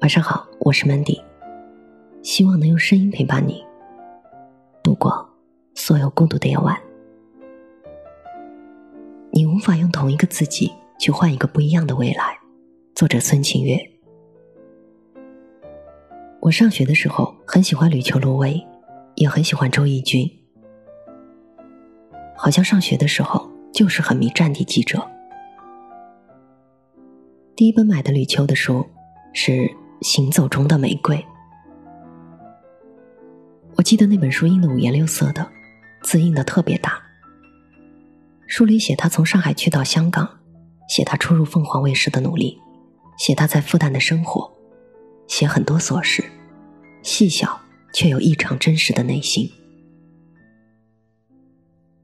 晚上好，我是 Mandy，希望能用声音陪伴你度过所有孤独的夜晚。你无法用同一个自己去换一个不一样的未来。作者孙晴月。我上学的时候很喜欢吕秋罗薇，也很喜欢周轶君。好像上学的时候就是很迷战地记者。第一本买的吕秋的书是《行走中的玫瑰》，我记得那本书印的五颜六色的，字印的特别大。书里写他从上海去到香港，写他初入凤凰卫视的努力，写他在复旦的生活，写很多琐事，细小却又异常真实的内心。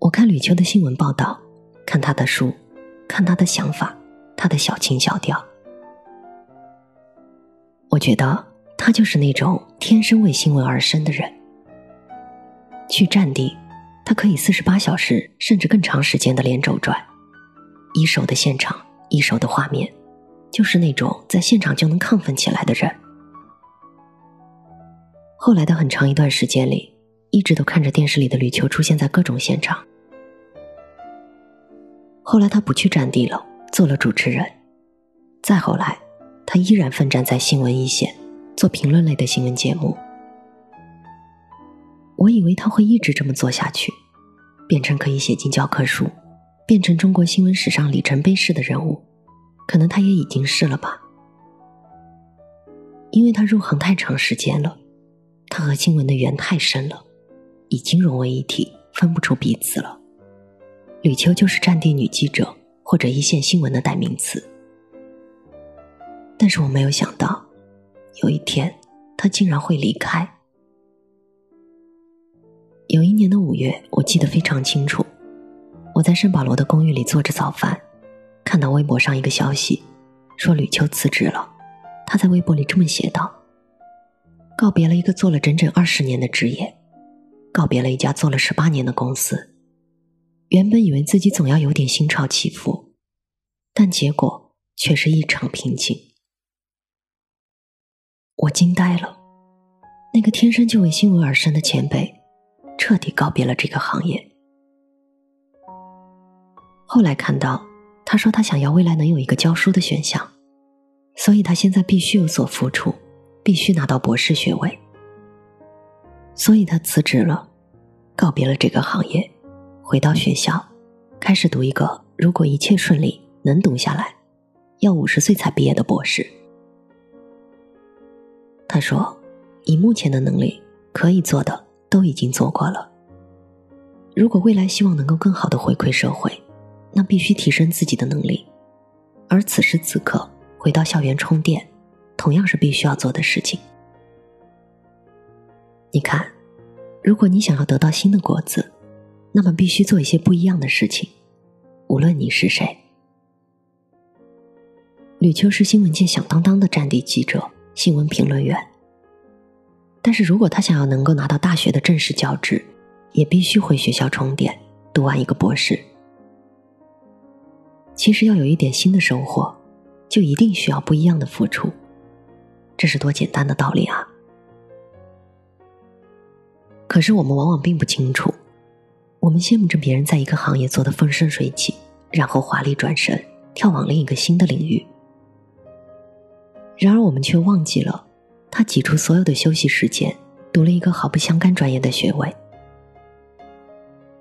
我看吕秋的新闻报道，看他的书，看他的想法，他的小情小调。我觉得他就是那种天生为新闻而生的人。去战地，他可以四十八小时甚至更长时间的连轴转，一手的现场，一手的画面，就是那种在现场就能亢奋起来的人。后来的很长一段时间里，一直都看着电视里的吕秋出现在各种现场。后来他不去战地了，做了主持人。再后来，他依然奋战在新闻一线，做评论类的新闻节目。我以为他会一直这么做下去，变成可以写进教科书，变成中国新闻史上里程碑式的人物。可能他也已经是了吧，因为他入行太长时间了，他和新闻的缘太深了，已经融为一体，分不出彼此了。吕秋就是战地女记者或者一线新闻的代名词，但是我没有想到，有一天他竟然会离开。有一年的五月，我记得非常清楚，我在圣保罗的公寓里做着早饭，看到微博上一个消息，说吕秋辞职了。他在微博里这么写道：“告别了一个做了整整二十年的职业，告别了一家做了十八年的公司。”原本以为自己总要有点心潮起伏，但结果却是异常平静。我惊呆了，那个天生就为新闻而生的前辈，彻底告别了这个行业。后来看到他说他想要未来能有一个教书的选项，所以他现在必须有所付出，必须拿到博士学位，所以他辞职了，告别了这个行业。回到学校，开始读一个如果一切顺利能读下来，要五十岁才毕业的博士。他说：“以目前的能力，可以做的都已经做过了。如果未来希望能够更好的回馈社会，那必须提升自己的能力。而此时此刻，回到校园充电，同样是必须要做的事情。你看，如果你想要得到新的果子。”那么必须做一些不一样的事情，无论你是谁。吕秋是新闻界响当当的战地记者、新闻评论员。但是如果他想要能够拿到大学的正式教职，也必须回学校充电，读完一个博士。其实要有一点新的收获，就一定需要不一样的付出。这是多简单的道理啊！可是我们往往并不清楚。我们羡慕着别人在一个行业做得风生水起，然后华丽转身，跳往另一个新的领域。然而，我们却忘记了，他挤出所有的休息时间，读了一个毫不相干专业的学位。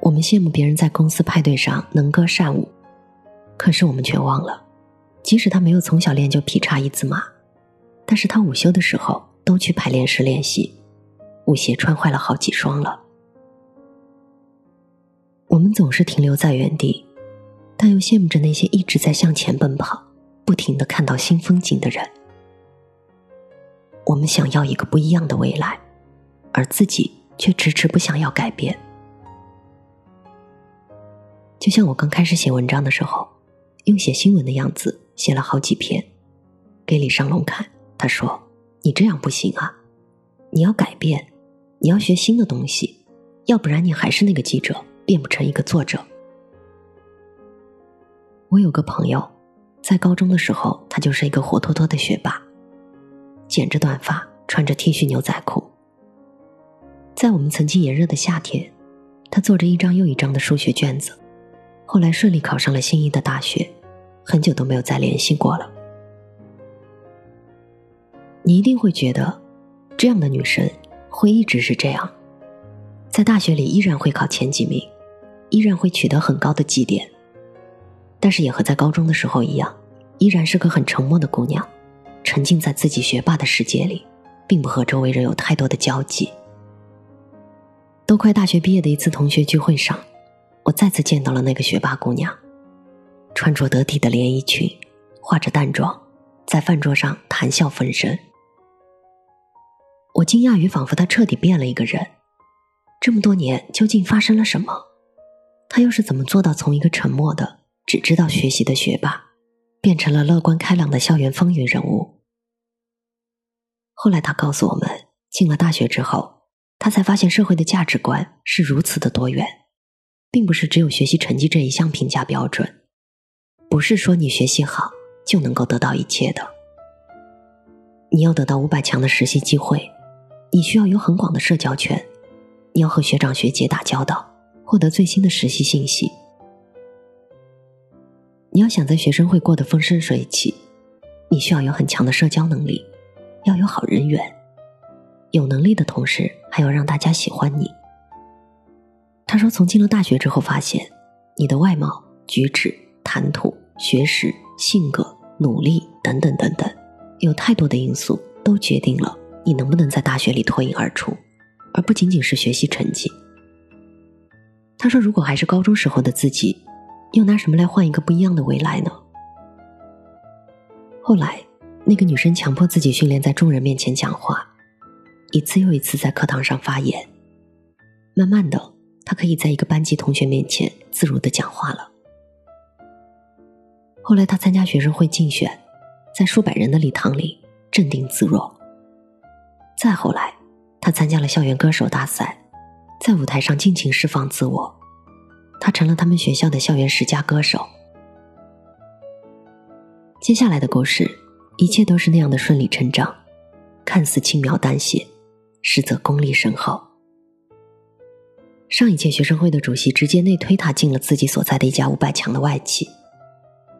我们羡慕别人在公司派对上能歌善舞，可是我们却忘了，即使他没有从小练就劈叉一字马，但是他午休的时候都去排练室练习，舞鞋穿坏了好几双了。我们总是停留在原地，但又羡慕着那些一直在向前奔跑、不停的看到新风景的人。我们想要一个不一样的未来，而自己却迟迟不想要改变。就像我刚开始写文章的时候，用写新闻的样子写了好几篇，给李尚龙看。他说：“你这样不行啊，你要改变，你要学新的东西，要不然你还是那个记者。”变不成一个作者。我有个朋友，在高中的时候，他就是一个活脱脱的学霸，剪着短发，穿着 T 恤牛仔裤。在我们曾经炎热的夏天，他做着一张又一张的数学卷子，后来顺利考上了心仪的大学，很久都没有再联系过了。你一定会觉得，这样的女生会一直是这样，在大学里依然会考前几名，依然会取得很高的绩点，但是也和在高中的时候一样，依然是个很沉默的姑娘，沉浸在自己学霸的世界里，并不和周围人有太多的交集。都快大学毕业的一次同学聚会上，我再次见到了那个学霸姑娘，穿着得体的连衣裙，化着淡妆，在饭桌上谈笑风生。我惊讶于，仿佛他彻底变了一个人。这么多年，究竟发生了什么？他又是怎么做到从一个沉默的、只知道学习的学霸，变成了乐观开朗的校园风云人物？后来他告诉我们，进了大学之后，他才发现社会的价值观是如此的多元，并不是只有学习成绩这一项评价标准，不是说你学习好就能够得到一切的。你要得到五百强的实习机会。你需要有很广的社交圈，你要和学长学姐打交道，获得最新的实习信息。你要想在学生会过得风生水起，你需要有很强的社交能力，要有好人缘。有能力的同时，还要让大家喜欢你。他说，从进了大学之后，发现你的外貌、举止、谈吐、学识、性格、努力等等等等，有太多的因素都决定了。你能不能在大学里脱颖而出，而不仅仅是学习成绩？他说：“如果还是高中时候的自己，又拿什么来换一个不一样的未来呢？”后来，那个女生强迫自己训练在众人面前讲话，一次又一次在课堂上发言。慢慢的，她可以在一个班级同学面前自如的讲话了。后来，她参加学生会竞选，在数百人的礼堂里镇定自若。再后来，他参加了校园歌手大赛，在舞台上尽情释放自我，他成了他们学校的校园十佳歌手。接下来的故事，一切都是那样的顺理成章，看似轻描淡写，实则功力深厚。上一届学生会的主席直接内推他进了自己所在的一家五百强的外企，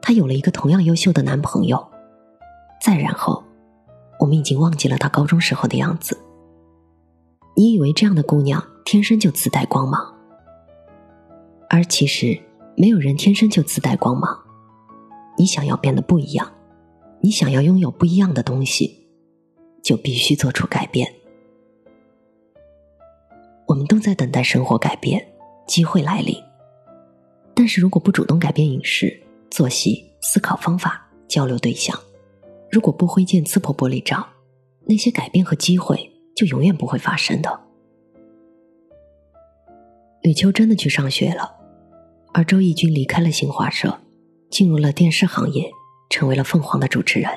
他有了一个同样优秀的男朋友，再然后。我们已经忘记了她高中时候的样子。你以为这样的姑娘天生就自带光芒，而其实没有人天生就自带光芒。你想要变得不一样，你想要拥有不一样的东西，就必须做出改变。我们都在等待生活改变，机会来临。但是如果不主动改变饮食、作息、思考方法、交流对象，如果不挥剑刺破玻璃罩，那些改变和机会就永远不会发生的。吕秋真的去上学了，而周轶君离开了新华社，进入了电视行业，成为了凤凰的主持人。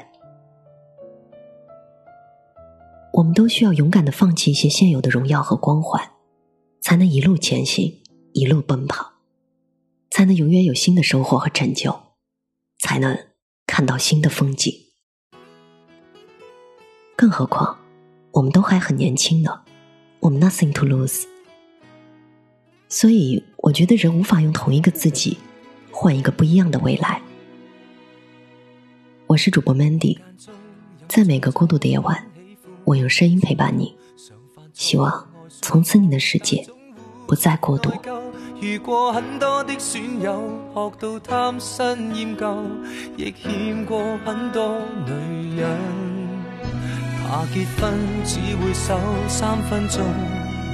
我们都需要勇敢的放弃一些现有的荣耀和光环，才能一路前行，一路奔跑，才能永远有新的收获和成就，才能看到新的风景。更何况，我们都还很年轻呢，我们 nothing to lose。所以，我觉得人无法用同一个自己换一个不一样的未来。我是主播 Mandy，在每个孤独的夜晚，我用声音陪伴你，希望从此你的世界不再孤独。遇过很多的损友，学到贪新厌旧，亦欠过很多女人。怕结婚只会守三分钟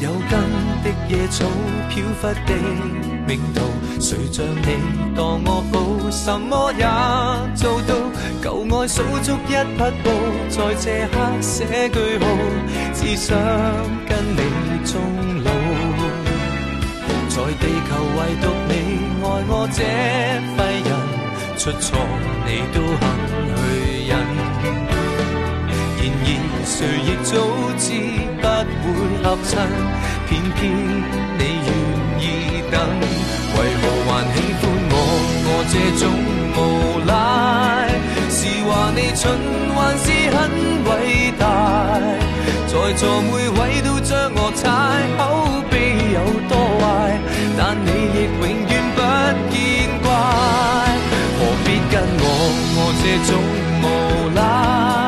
有根的野草飘忽的命途，谁像你当我好，什么也做到。旧爱数足一匹布，在这刻写句号，只想跟你终老。在地球唯独你爱我这废人，出错你都肯偏偏你愿意等，为何还喜欢我？我这种无赖，是话你蠢还是很伟大？在座每位都将我踩，口碑有多坏，但你亦永远不见怪。何必跟我我这种无赖？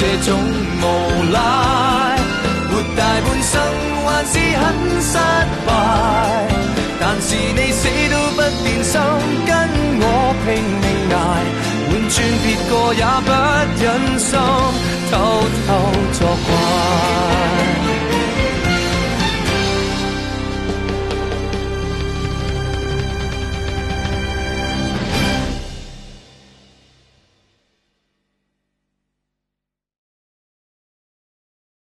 这种无赖活大半生还是很失败。但是你死都不变心跟我拼命挨换转别个也不忍心。